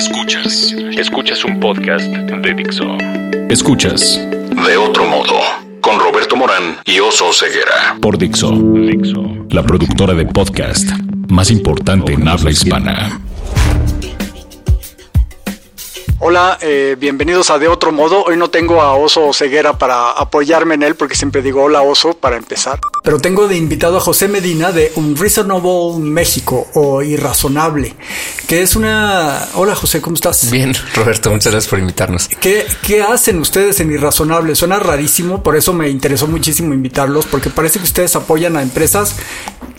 Escuchas. Escuchas un podcast de Dixo. Escuchas. De otro modo. Con Roberto Morán y Oso Ceguera. Por Dixo. Dixo. La productora de podcast más importante en habla hispana. Hola, eh, bienvenidos a De Otro Modo. Hoy no tengo a Oso Ceguera para apoyarme en él porque siempre digo hola Oso para empezar. Pero tengo de invitado a José Medina de Unreasonable México o Irrazonable, que es una... Hola José, ¿cómo estás? Bien, Roberto, muchas gracias por invitarnos. ¿Qué, qué hacen ustedes en Irrazonable? Suena rarísimo, por eso me interesó muchísimo invitarlos, porque parece que ustedes apoyan a empresas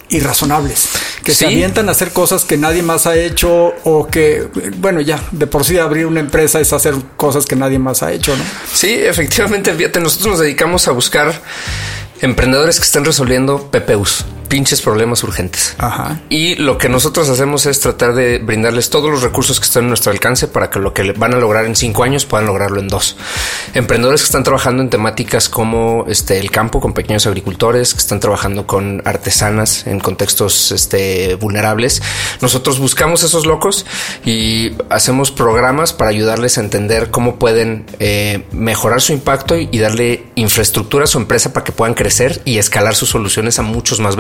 irrazonables, que se avientan a hacer cosas que nadie más ha hecho o que, bueno, ya, de por sí abrir una empresa es hacer cosas que nadie más ha hecho, ¿no? Sí, efectivamente, fíjate, nosotros nos dedicamos a buscar emprendedores que estén resolviendo PPUs, pinches problemas urgentes. Ajá. Y lo que nosotros hacemos es tratar de brindarles todos los recursos que están a nuestro alcance para que lo que van a lograr en cinco años puedan lograrlo en dos. Emprendedores que están trabajando en temáticas como este, el campo con pequeños agricultores, que están trabajando con artesanas en contextos este, vulnerables. Nosotros buscamos esos locos y hacemos programas para ayudarles a entender cómo pueden eh, mejorar su impacto y, darle infraestructura a su empresa para que puedan crecer y escalar sus soluciones a muchos más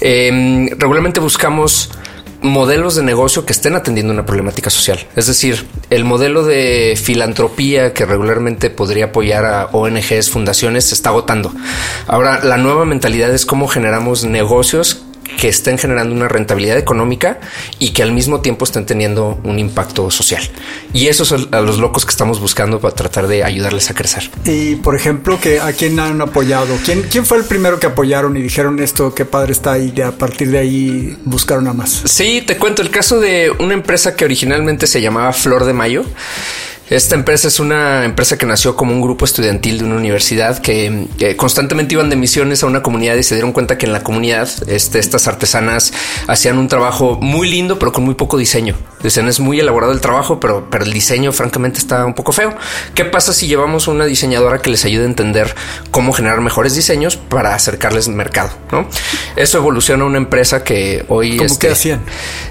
Eh, regularmente buscamos modelos de negocio que estén atendiendo una problemática social. Es decir, el modelo de filantropía que regularmente podría apoyar a ONGs, fundaciones, se está agotando. Ahora, la nueva mentalidad es cómo generamos negocios que estén generando una rentabilidad económica y que al mismo tiempo estén teniendo un impacto social. Y esos son a los locos que estamos buscando para tratar de ayudarles a crecer. Y por ejemplo, que ¿a quién han apoyado? ¿Quién, ¿Quién fue el primero que apoyaron y dijeron esto, qué padre está y de a partir de ahí buscaron a más? Sí, te cuento el caso de una empresa que originalmente se llamaba Flor de Mayo. Esta empresa es una empresa que nació como un grupo estudiantil de una universidad que, constantemente iban de misiones a una comunidad y se dieron cuenta que en la comunidad este, estas artesanas hacían un trabajo muy lindo pero con muy poco diseño. Dicen es muy elaborado el trabajo pero, pero el diseño francamente está un poco feo. ¿Qué pasa si llevamos una diseñadora que les ayude a entender cómo generar mejores diseños para acercarles al mercado? ¿no? Eso evoluciona a una empresa que hoy... ¿Cómo este, que hacían?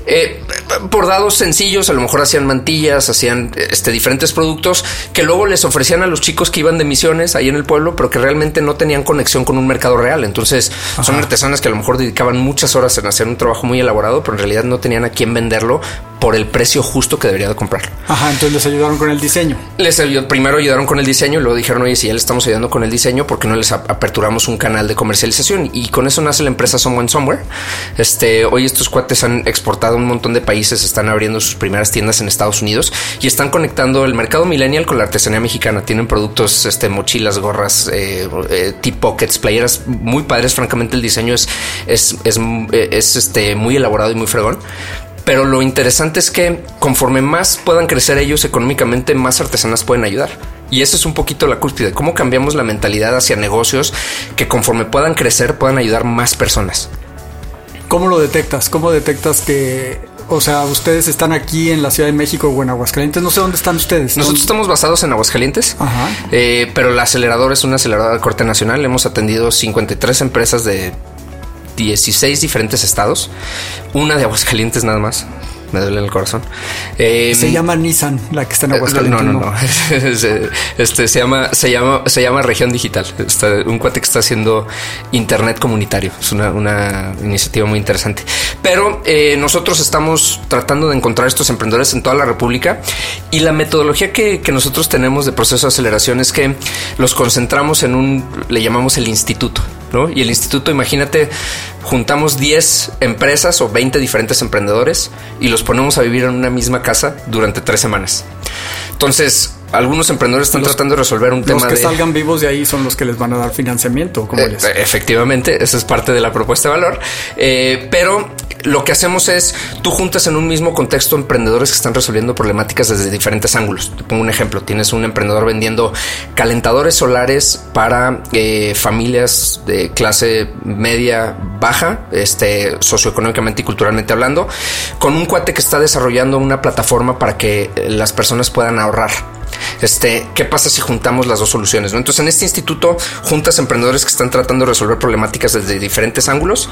Eh, por dados sencillos, a lo mejor hacían mantillas, hacían este, diferentes productos que luego les ofrecían a los chicos que iban de misiones ahí en el pueblo, pero que realmente no tenían conexión con un mercado real. Entonces Ajá. son artesanas que a lo mejor dedicaban muchas horas en hacer un trabajo muy elaborado, pero en realidad no tenían a quién venderlo por el precio justo que debería de comprar. Ajá, entonces les ayudaron con el diseño. Les ayudó, primero ayudaron con el diseño y luego dijeron, oye, si ya le estamos ayudando con el diseño, ¿por qué no les aperturamos un canal de comercialización? Y con eso nace la empresa Someone Somewhere. Este, hoy estos cuates han exportado a un montón de países, están abriendo sus primeras tiendas en Estados Unidos y están conectando el mercado millennial con la artesanía mexicana. Tienen productos, este, mochilas, gorras, eh, eh, tip pockets, playeras muy padres. Francamente, el diseño es, es, es, es este, muy elaborado y muy fregón pero lo interesante es que conforme más puedan crecer ellos económicamente, más artesanas pueden ayudar. Y eso es un poquito la cúspide, cómo cambiamos la mentalidad hacia negocios que conforme puedan crecer puedan ayudar más personas. ¿Cómo lo detectas? ¿Cómo detectas que, o sea, ustedes están aquí en la Ciudad de México o en Aguascalientes? No sé dónde están ustedes. Nosotros estamos basados en Aguascalientes, Ajá. Eh, pero la aceleradora es una aceleradora de corte nacional. Hemos atendido 53 empresas de 16 diferentes estados, una de Aguascalientes nada más. Me duele el corazón. Eh, se llama Nissan, la que está en Aguascalientes. No, no, no. este se llama, se llama, se llama Región Digital. Está un cuate que está haciendo Internet comunitario. Es una, una iniciativa muy interesante. Pero eh, nosotros estamos tratando de encontrar estos emprendedores en toda la República y la metodología que, que nosotros tenemos de proceso de aceleración es que los concentramos en un, le llamamos el instituto. ¿No? Y el instituto, imagínate, juntamos 10 empresas o 20 diferentes emprendedores y los ponemos a vivir en una misma casa durante tres semanas. Entonces, algunos emprendedores están los, tratando de resolver un los tema que de... salgan vivos de ahí son los que les van a dar financiamiento. ¿cómo eh, efectivamente, esa es parte de la propuesta de valor. Eh, pero lo que hacemos es, tú juntas en un mismo contexto emprendedores que están resolviendo problemáticas desde diferentes ángulos. Te pongo un ejemplo, tienes un emprendedor vendiendo calentadores solares para eh, familias de clase media baja, este, socioeconómicamente y culturalmente hablando, con un cuate que está desarrollando una plataforma para que las personas puedan ahorrar. Este, ¿qué pasa si juntamos las dos soluciones? Entonces, en este instituto juntas emprendedores que están tratando de resolver problemáticas desde diferentes ángulos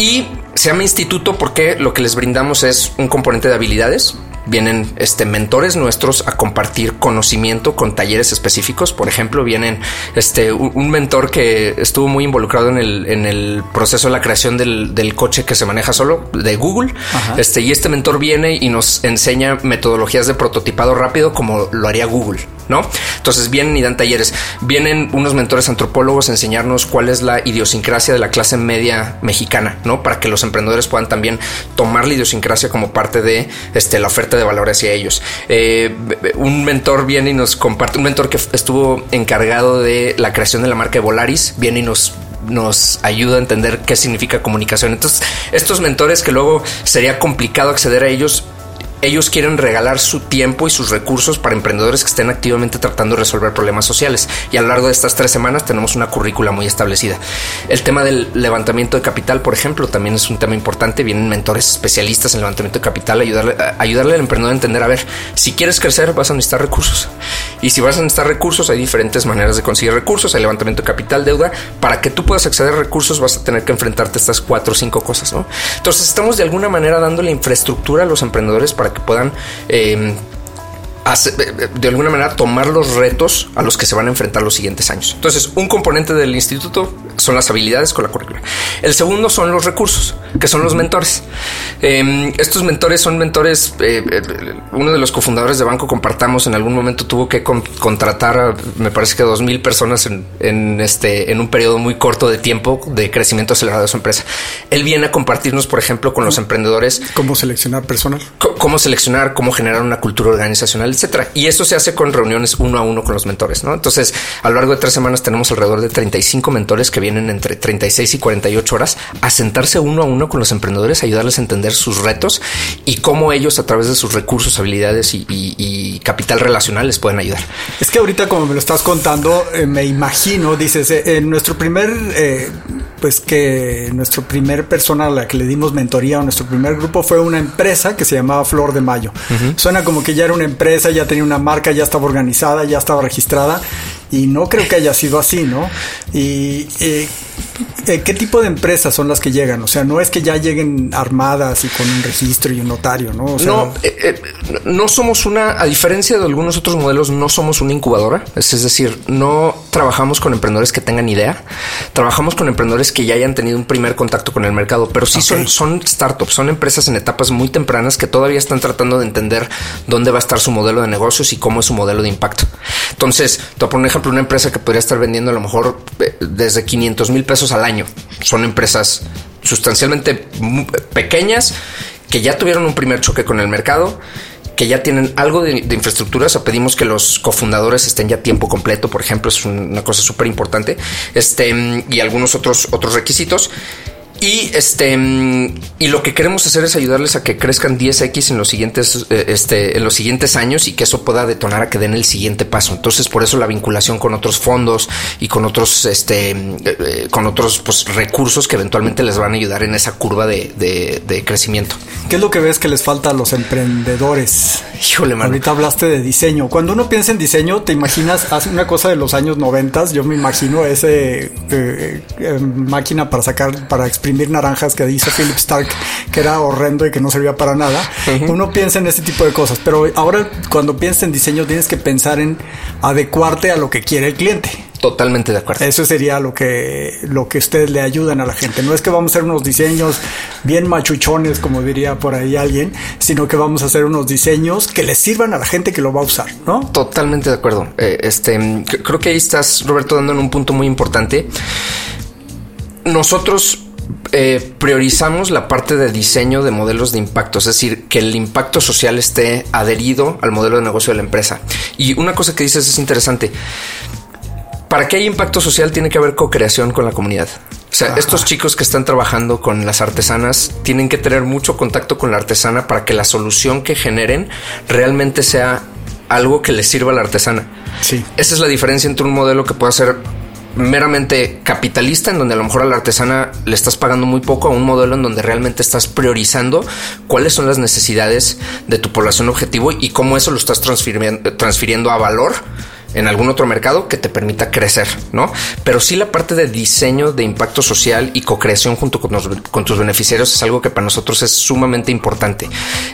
y se llama instituto porque lo que les brindamos es un componente de habilidades vienen este, mentores nuestros a compartir conocimiento con talleres específicos. Por ejemplo, vienen este, un, mentor que estuvo muy involucrado en el, en el proceso de la creación del, del coche que se maneja solo de Google. Este, y este mentor viene y nos enseña metodologías de prototipado rápido como lo haría Google. ¿No? Entonces vienen y dan talleres. Vienen unos mentores antropólogos a enseñarnos cuál es la idiosincrasia de la clase media mexicana, ¿no? Para que los emprendedores puedan también tomar la idiosincrasia como parte de este, la oferta de valor hacia ellos. Eh, un mentor viene y nos comparte, un mentor que estuvo encargado de la creación de la marca de Volaris, viene y nos nos ayuda a entender qué significa comunicación. Entonces, estos mentores que luego sería complicado acceder a ellos, ellos quieren regalar su tiempo y sus recursos para emprendedores que estén activamente tratando de resolver problemas sociales. Y a lo largo de estas tres semanas tenemos una currícula muy establecida. El tema del levantamiento de capital, por ejemplo, también es un tema importante. Vienen mentores especialistas en levantamiento de capital, ayudarle, ayudarle al emprendedor a entender, a ver, si quieres crecer vas a necesitar recursos. Y si vas a necesitar recursos, hay diferentes maneras de conseguir recursos. Hay levantamiento de capital, deuda. Para que tú puedas acceder a recursos vas a tener que enfrentarte a estas cuatro o cinco cosas. ¿no? Entonces estamos de alguna manera dando la infraestructura a los emprendedores para que puedan eh, de alguna manera tomar los retos a los que se van a enfrentar los siguientes años. Entonces, un componente del instituto son las habilidades con la currícula. El segundo son los recursos, que son los mentores. Em, estos mentores son mentores, eh, eh, uno de los cofundadores de Banco Compartamos en algún momento tuvo que contratar, a, me parece que dos mil personas en, este, en un periodo muy corto de tiempo de crecimiento acelerado de su empresa. Él viene a compartirnos, por ejemplo, con los emprendedores. ¿Cómo seleccionar personal? Cómo seleccionar, cómo generar una cultura organizacional etcétera. Y eso se hace con reuniones uno a uno con los mentores, ¿no? Entonces, a lo largo de tres semanas tenemos alrededor de 35 mentores que vienen entre 36 y 48 horas a sentarse uno a uno con los emprendedores, ayudarles a entender sus retos y cómo ellos a través de sus recursos, habilidades y, capital relacional les pueden ayudar. Es que ahorita como me lo estás contando, eh, me imagino, dices, eh, en nuestro primer, eh, pues que nuestro primer persona a la que le dimos mentoría o nuestro primer grupo fue una empresa que se llamaba Flor de Mayo. Suena como que ya era una empresa ya tenía una marca, ya estaba organizada, ya estaba registrada y no creo que haya sido así, ¿no? Y eh, eh, ¿qué tipo de empresas son las que llegan? O sea, no es que ya lleguen armadas y con un registro y un notario, ¿no? no, eh, no somos una, a diferencia de algunos otros modelos, no somos una incubadora. Es, decir, no trabajamos con emprendedores que tengan idea. Trabajamos con emprendedores que ya hayan tenido un primer contacto con el mercado, pero sí son, son startups, son empresas en etapas muy tempranas que todavía están tratando de entender dónde va a estar su modelo de negocios y cómo es su modelo de impacto. Entonces, te voy a poner un ejemplo una empresa que podría estar vendiendo a lo mejor eh, desde 500 mil pesos al año. Son empresas sustancialmente pequeñas que ya tuvieron un primer choque con el mercado que ya tienen algo de, infraestructura, o sea, pedimos que los cofundadores estén ya tiempo completo, por ejemplo, es una cosa súper importante, este, y algunos otros, otros requisitos. Y este y lo que queremos hacer es ayudarles a que crezcan 10x en los siguientes eh, este en los siguientes años y que eso pueda detonar a que den el siguiente paso. Entonces, por eso la vinculación con otros fondos y con otros este eh, eh, con otros pues, recursos que eventualmente les van a ayudar en esa curva de, de, crecimiento. ¿Qué es lo que ves que les falta a los emprendedores? Híjole, man. Ahorita hablaste de diseño. Cuando uno piensa en diseño, te imaginas hace una cosa de los años 90, yo me imagino ese máquina para sacar para exprimir naranjas que hizo Philip Stark, que era horrendo y que no servía para nada. Uno piensa en este tipo de cosas, pero ahora cuando piensas en diseño tienes que pensar en adecuarte a lo que quiere el cliente. Totalmente de acuerdo. Eso sería lo que, lo que ustedes le ayudan a la gente. No es que vamos a hacer unos diseños bien machuchones, como diría por ahí alguien, sino que vamos a hacer unos diseños que les sirvan a la gente que lo va a usar, ¿no? Totalmente de acuerdo. Eh, este, creo que ahí estás, Roberto, dando en un punto muy importante. Nosotros eh, priorizamos la parte de diseño de modelos de impacto, es decir, que el impacto social esté adherido al modelo de negocio de la empresa. Y una cosa que dices es interesante. Para que haya impacto social tiene que haber co-creación con la comunidad. O sea, estos chicos que están trabajando con las artesanas tienen que tener mucho contacto con la artesana para que la solución que generen realmente sea algo que les sirva a la artesana. Sí. Esa es la diferencia entre un modelo que pueda ser meramente capitalista, en donde a lo mejor a la artesana le estás pagando muy poco, a un modelo en donde realmente estás priorizando cuáles son las necesidades de tu población objetivo y cómo eso lo estás transfiriendo, transfiriendo a valor en algún otro mercado que te permita crecer, ¿no? Pero sí la parte de diseño de impacto social y co-creación junto con, tus beneficiarios es algo que para nosotros es sumamente importante.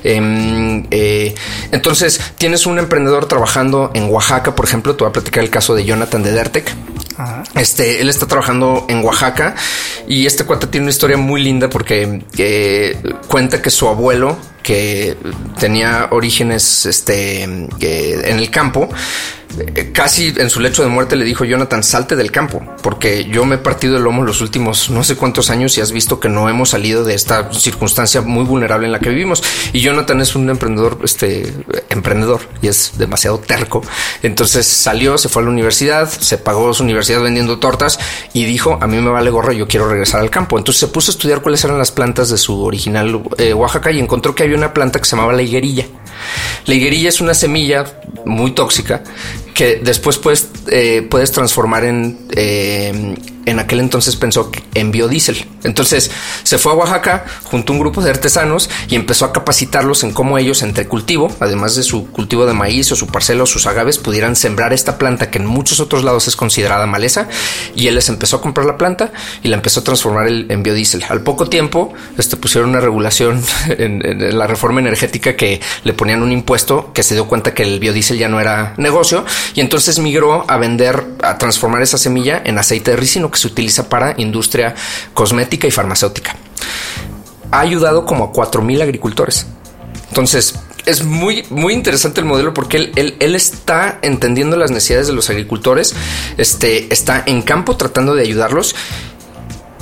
Em, eh, entonces, tienes un emprendedor trabajando en Oaxaca, por ejemplo, te voy a platicar el caso de Jonathan de Dertek. Este, él está trabajando en Oaxaca y este cuate tiene una historia muy linda porque eh, cuenta que su abuelo, que tenía orígenes este, en el campo, casi en su lecho de muerte le dijo Jonathan, salte del campo, porque yo me he partido el lomo los últimos no sé cuántos años y has visto que no hemos salido de esta circunstancia muy vulnerable en la que vivimos. Y Jonathan es un emprendedor, este, emprendedor y es demasiado terco. Entonces salió, se fue a la universidad, se pagó su universidad vendiendo tortas y dijo, a mí me vale gorro, yo quiero regresar al campo. Entonces se puso a estudiar cuáles eran las plantas de su original eh, Oaxaca y encontró que había una planta que se llamaba la higuerilla. La higuerilla es una semilla muy tóxica que después puedes, eh, puedes transformar en, eh, en aquel entonces pensó en biodiesel. Entonces se fue a Oaxaca junto a un grupo de artesanos y empezó a capacitarlos en cómo ellos entre cultivo, además de su cultivo de maíz o su parcela o sus agaves, pudieran sembrar esta planta que en muchos otros lados es considerada maleza. Y él les empezó a comprar la planta y la empezó a transformar en biodiesel. Al poco tiempo este, pusieron una regulación en, la reforma energética que le ponían un impuesto que se dio cuenta que el biodiesel ya no era negocio y entonces migró a vender, a transformar esa semilla en aceite de ricino se utiliza para industria cosmética y farmacéutica. Ha ayudado como a 4.000 agricultores. Entonces, es muy, muy interesante el modelo porque él, él, está entendiendo las necesidades de los agricultores, este, está en campo tratando de ayudarlos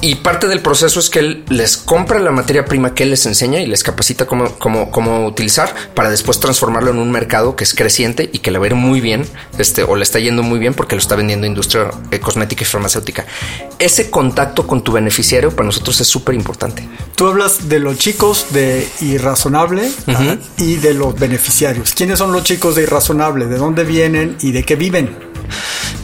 y parte del proceso es que él les compra la materia prima que él les enseña y les capacita cómo, cómo, cómo utilizar para después transformarlo en un mercado que es creciente y que le va a ir muy bien, este, o le está yendo muy bien porque lo está vendiendo industria eh, cosmética y farmacéutica. Ese contacto con tu beneficiario para nosotros es súper importante. Tú hablas de los chicos de Irrazonable y de los beneficiarios. ¿Quiénes son los chicos de Irrazonable? ¿De dónde vienen y de qué viven?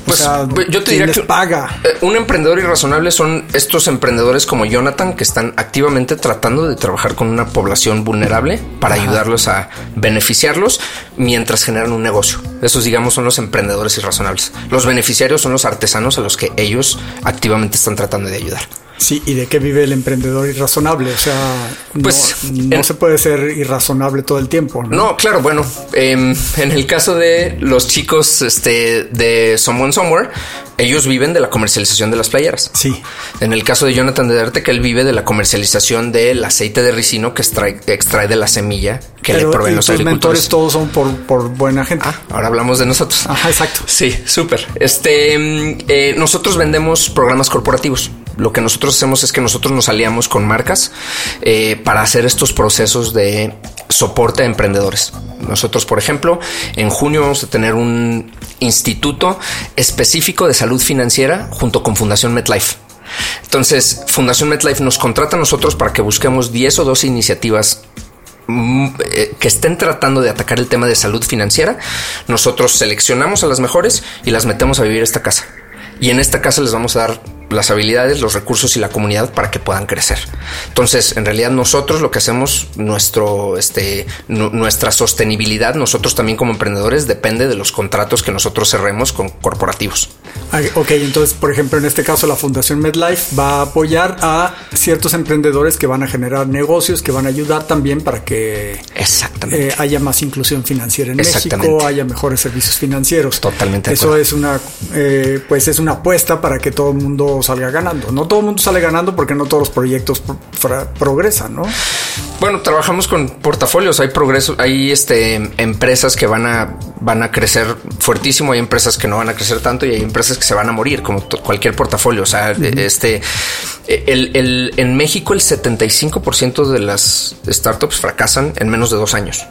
Pues yo te diría que paga? Eh, un emprendedor irrazonable son estos emprendedores como Jonathan que están activamente tratando de trabajar con una población vulnerable para ayudarlos a beneficiarlos mientras generan un negocio. Esos, digamos, son los emprendedores irrazonables. Los beneficiarios son los artesanos a los que ellos activamente están tratando de ayudar. Sí, ¿y de qué vive el emprendedor irrazonable? O sea, pues, no, se puede ser irrazonable todo el tiempo. No, claro, bueno, em, en el caso de los chicos este, de Someone Somewhere, ellos viven de la comercialización de las playeras. Sí. En el caso de Jonathan de Darte, que él vive de la comercialización del aceite de ricino que extrae, extrae de la semilla que le proveen los agricultores. mentores todos son por, por buena gente. Ah, ahora hablamos de nosotros. Ajá, exacto. Sí, súper. Este, em, eh, nosotros vendemos programas corporativos lo que nosotros hacemos es que nosotros nos aliamos con marcas eh, para hacer estos procesos de soporte a emprendedores. Nosotros, por ejemplo, en junio vamos a tener un instituto específico de salud financiera junto con Fundación MetLife. Entonces, Fundación MetLife nos contrata a nosotros para que busquemos 10 o 12 iniciativas mm, eh, que estén tratando de atacar el tema de salud financiera. Nosotros seleccionamos a las mejores y las metemos a vivir esta casa. Y en esta casa les vamos a dar las habilidades, los recursos y la comunidad para que puedan crecer. Entonces, en realidad nosotros lo que hacemos, nuestro, este, nuestra sostenibilidad, nosotros también como emprendedores, depende de los contratos que nosotros cerremos con corporativos. Ok, entonces, por ejemplo, en este caso, la Fundación MedLife va a apoyar a ciertos emprendedores que van a generar negocios, que van a ayudar también para que Exactamente. Eh, haya más inclusión financiera en México, haya mejores servicios financieros. Totalmente. Eso es una, eh, pues es una apuesta para que todo el mundo salga ganando. No todo el mundo sale ganando porque no todos los proyectos progresan, ¿no? Bueno, trabajamos con portafolios, hay progreso, hay este empresas que van a van a crecer fuertísimo, hay empresas que no van a crecer tanto y hay empresas que se van a morir, como cualquier portafolio. O sea, este el, en México el 75% de las startups fracasan en menos de dos años.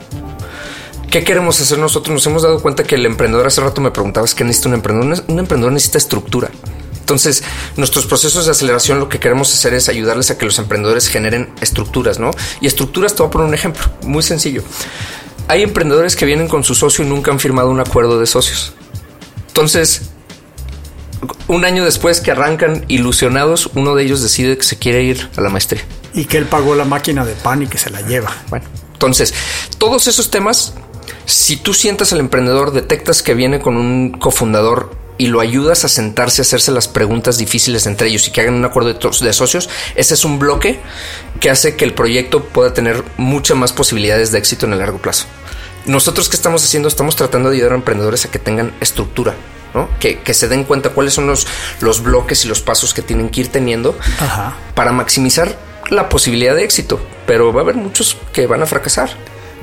¿Qué queremos hacer nosotros? Nos hemos dado cuenta que el emprendedor hace rato me preguntabas qué necesita un emprendedor. Un emprendedor necesita estructura. Entonces, nuestros procesos de aceleración lo que queremos hacer es ayudarles a que los emprendedores generen estructuras, ¿no? Y estructuras, te voy a poner un ejemplo muy sencillo. Hay emprendedores que vienen con su socio y nunca han firmado un acuerdo de socios. Entonces, un año después que arrancan ilusionados, uno de ellos decide que se quiere ir a la maestría. Y que él pagó la máquina de pan y que se la lleva. Bueno, entonces, todos esos temas Si tú sientas al emprendedor, detectas que viene con un cofundador y lo ayudas a sentarse a hacerse las preguntas difíciles entre ellos y que hagan un acuerdo de, socios, ese es un bloque que hace que el proyecto pueda tener muchas más posibilidades de éxito en el largo plazo. Nosotros que estamos haciendo, estamos tratando de ayudar a emprendedores a que tengan estructura, ¿no? Que, se den cuenta cuáles son los, los bloques y los pasos que tienen que ir teniendo para maximizar la posibilidad de éxito. Pero va a haber muchos que van a fracasar.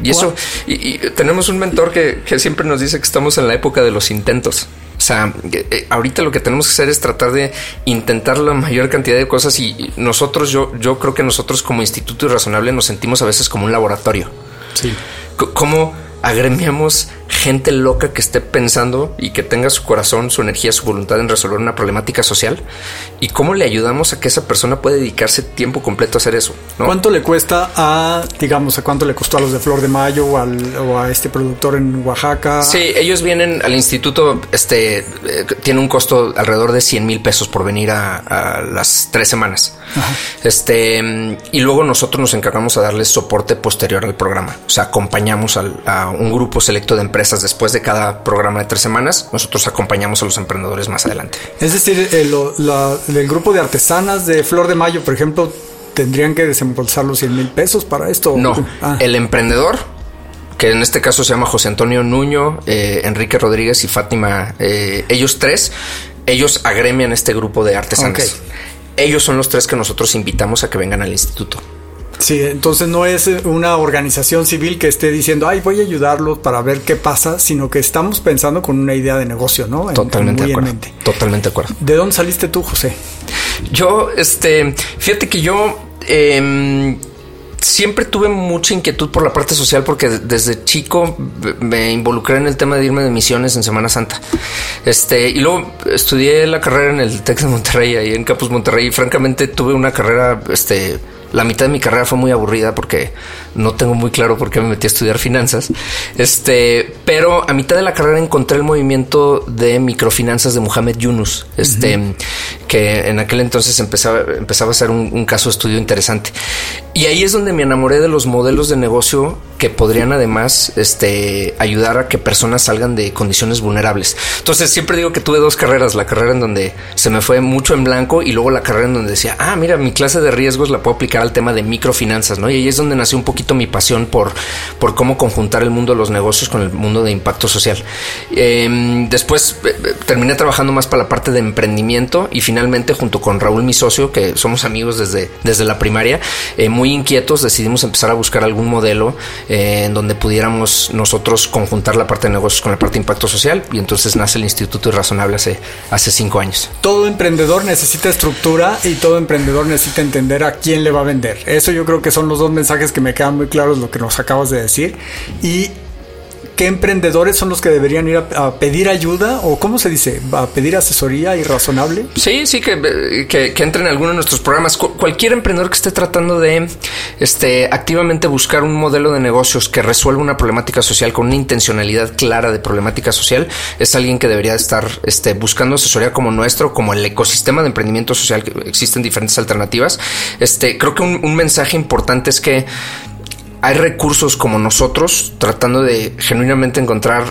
Y eso, y, tenemos un mentor que, que siempre nos dice que estamos en la época de los intentos. O sea, eh, eh, ahorita lo que tenemos que hacer es tratar de intentar la mayor cantidad de cosas y nosotros, yo, yo creo que nosotros como Instituto Irrazonable nos sentimos a veces como un laboratorio. Sí. Como agremiamos gente loca que esté pensando y que tenga su corazón, su energía, su voluntad en resolver una problemática social y cómo le ayudamos a que esa persona pueda dedicarse tiempo completo a hacer eso. ¿Cuánto le cuesta a, digamos, a cuánto le costó a los de Flor de Mayo o, a este productor en Oaxaca? Sí, ellos vienen al instituto, este, eh, tiene un costo alrededor de 100 mil pesos por venir a, las tres semanas. Este, y luego nosotros nos encargamos a darles soporte posterior al programa. O sea, acompañamos a un grupo selecto de empresas después de cada programa de tres semanas. Nosotros acompañamos a los emprendedores más adelante. Es decir, el, el grupo de artesanas de Flor de Mayo, por ejemplo, tendrían que desembolsar los 100 mil pesos para esto. No, ah. el emprendedor que en este caso se llama José Antonio Nuño, eh, Enrique Rodríguez y Fátima, eh, ellos tres, ellos agremian este grupo de artesanas. Ellos son los tres que nosotros invitamos a que vengan al instituto. Sí, entonces no es una organización civil que esté diciendo, ay, voy a ayudarlos para ver qué pasa, sino que estamos pensando con una idea de negocio, ¿no? Totalmente de acuerdo. Totalmente de acuerdo. ¿De dónde saliste tú, José? Yo, este, fíjate que yo em, siempre tuve mucha inquietud por la parte social porque desde chico me involucré en el tema de irme de misiones en Semana Santa. Este, y luego estudié la carrera en el Texas de Monterrey, ahí en Campus Monterrey, y francamente tuve una carrera, este, la mitad de mi carrera fue muy aburrida porque no tengo muy claro por qué me metí a estudiar finanzas. Este, pero a mitad de la carrera encontré el movimiento de microfinanzas de Mohamed Yunus, este, que en aquel entonces empezaba, empezaba a ser un, caso de estudio interesante. Y ahí es donde me enamoré de los modelos de negocio que podrían además este, ayudar a que personas salgan de condiciones vulnerables. Entonces siempre digo que tuve dos carreras, la carrera en donde se me fue mucho en blanco y luego la carrera en donde decía, ah, mira, mi clase de riesgos la puedo aplicar al tema de microfinanzas, ¿no? Y ahí es donde nació un poquito mi pasión por, por cómo conjuntar el mundo de los negocios con el mundo de impacto social. Em, después eh, terminé trabajando más para la parte de emprendimiento y finalmente junto con Raúl, mi socio, que somos amigos desde, desde la primaria, eh, muy inquietos, decidimos empezar a buscar algún modelo en donde pudiéramos nosotros conjuntar la parte de negocios con la parte de impacto social y entonces nace el Instituto Irrazonable hace, hace cinco años. Todo emprendedor necesita estructura y todo emprendedor necesita entender a quién le va a vender. Eso yo creo que son los dos mensajes que me quedan muy claros lo que nos acabas de decir. Y ¿Qué emprendedores son los que deberían ir a, pedir ayuda o cómo se dice? ¿A pedir asesoría y razonable? Sí, sí, que, que, entren en alguno de nuestros programas. cualquier emprendedor que esté tratando de este, activamente buscar un modelo de negocios que resuelva una problemática social con una intencionalidad clara de problemática social es alguien que debería estar este, buscando asesoría como nuestro, como el ecosistema de emprendimiento social que existen diferentes alternativas. Este, creo que un mensaje importante es que hay recursos como nosotros tratando de genuinamente encontrar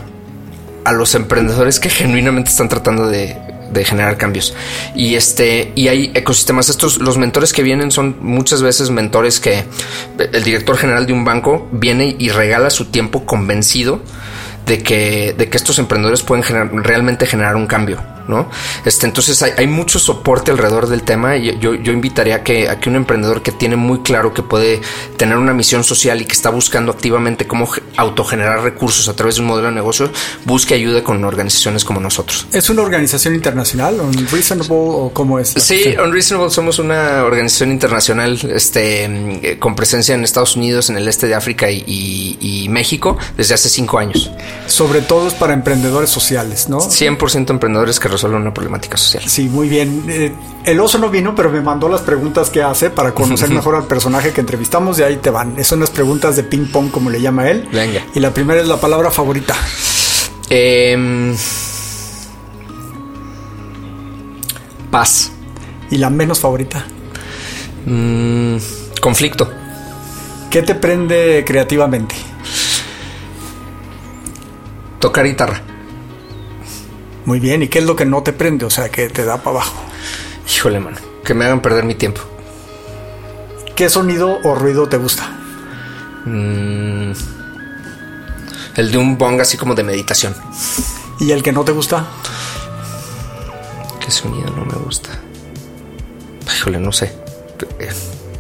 a los emprendedores que genuinamente están tratando de, generar cambios. Y este, y hay ecosistemas. Estos, los mentores que vienen son muchas veces mentores que el director general de un banco viene y regala su tiempo convencido de que, de que estos emprendedores pueden realmente generar un cambio. ¿no? Este, entonces hay, mucho soporte alrededor del tema y yo, yo invitaría a que, a que un emprendedor que tiene muy claro que puede tener una misión social y que está buscando activamente cómo autogenerar recursos a través de un modelo de negocio, busque ayuda con organizaciones como nosotros. ¿Es una organización internacional? ¿Unreasonable o cómo es? Sí, Unreasonable somos una organización internacional este, con presencia en Estados Unidos, en el este de África y, y México desde hace cinco años. Sobre todo es para emprendedores sociales, ¿no? 100% emprendedores que resuelven una problemática social. Sí, muy bien. Eh, el oso no vino, pero me mandó las preguntas que hace para conocer mejor al personaje que entrevistamos. De ahí te van. Son las preguntas de ping pong, como le llama él. Venga. Y la primera es la palabra favorita. Em, paz. ¿Y la menos favorita? Mm, conflicto. ¿Qué te prende creativamente? Tocar guitarra. Muy bien, ¿y qué es lo que no te prende? O sea, que te da para abajo. Híjole, mano, que me hagan perder mi tiempo. ¿Qué sonido o ruido te gusta? Mm, el de un bong así como de meditación. ¿Y el que no te gusta? ¿Qué sonido no me gusta? Híjole, no sé. Eh,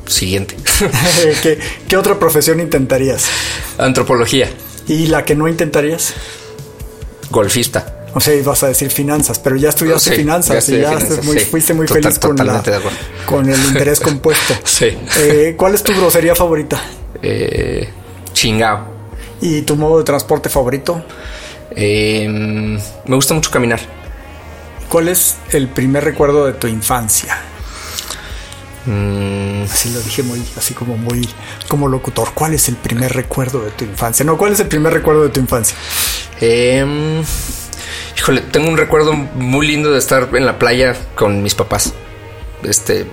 siguiente. ¿Qué, otra profesión intentarías? Antropología. ¿Y la que no intentarías? Golfista. O sea, ibas a decir finanzas, pero ya estudiaste finanzas y ya fuiste muy feliz con, con el interés compuesto. sí. Eh, ¿Cuál es tu grosería favorita? Eh, chingao. ¿Y tu modo de transporte favorito? Em, me gusta mucho caminar. ¿Cuál es el primer recuerdo de tu infancia? Mm. Así lo dije muy, así como muy, como locutor. ¿Cuál es el primer recuerdo de tu infancia? No, ¿cuál es el primer recuerdo de tu infancia? Eh, híjole, tengo un recuerdo muy lindo de estar en la playa con mis papás. Este,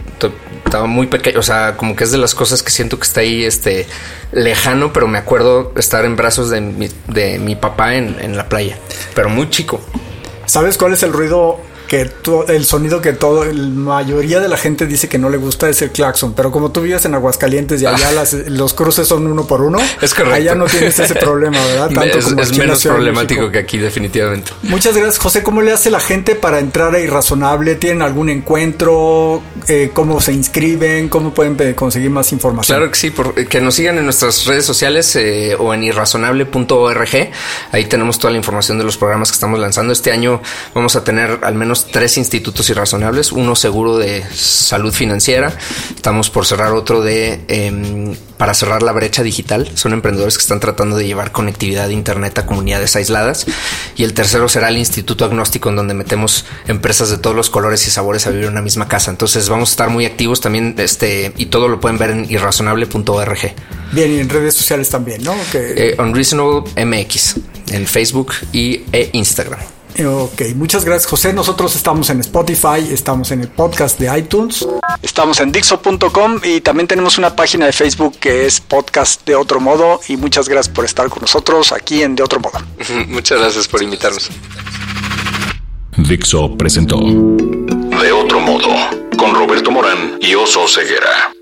estaba muy pequeño, o sea, como que es de las cosas que siento que está ahí, este, lejano, pero me acuerdo estar en brazos de mi, de mi papá en, en la playa, pero muy chico. ¿Sabes cuál es el ruido que el sonido que todo, la mayoría de la gente dice que no le gusta es el claxon, pero como tú vives en Aguascalientes y allá ah. los cruces son uno por uno, es correcto. allá no tienes ese problema, ¿verdad? Tanto es, menos problemático que aquí, definitivamente. Muchas gracias, José. ¿Cómo le hace la gente para entrar a Irrazonable? ¿Tienen algún encuentro? Eh, ¿Cómo se inscriben? ¿Cómo pueden conseguir más información? Claro que sí, que nos sigan en nuestras redes sociales eh, o en irrazonable.org. Ahí tenemos toda la información de los programas que estamos lanzando. Este año vamos a tener al menos tres institutos irrazonables, uno seguro de salud financiera, estamos por cerrar otro de em, para cerrar la brecha digital, son emprendedores que están tratando de llevar conectividad de internet a comunidades aisladas y el tercero será el instituto agnóstico en donde metemos empresas de todos los colores y sabores a vivir en una misma casa, entonces vamos a estar muy activos también este y todo lo pueden ver en irrazonable.org. Bien, y en redes sociales también, ¿no? Eh, Unreasonable MX en Facebook y e Instagram. Ok, muchas gracias José. Nosotros estamos en Spotify, estamos en el podcast de iTunes. Estamos en Dixo.com y también tenemos una página de Facebook que es Podcast de Otro Modo. Y muchas gracias por estar con nosotros aquí en De Otro Modo. muchas gracias por invitarnos. Dixo presentó De Otro Modo con Roberto Morán y Oso Ceguera.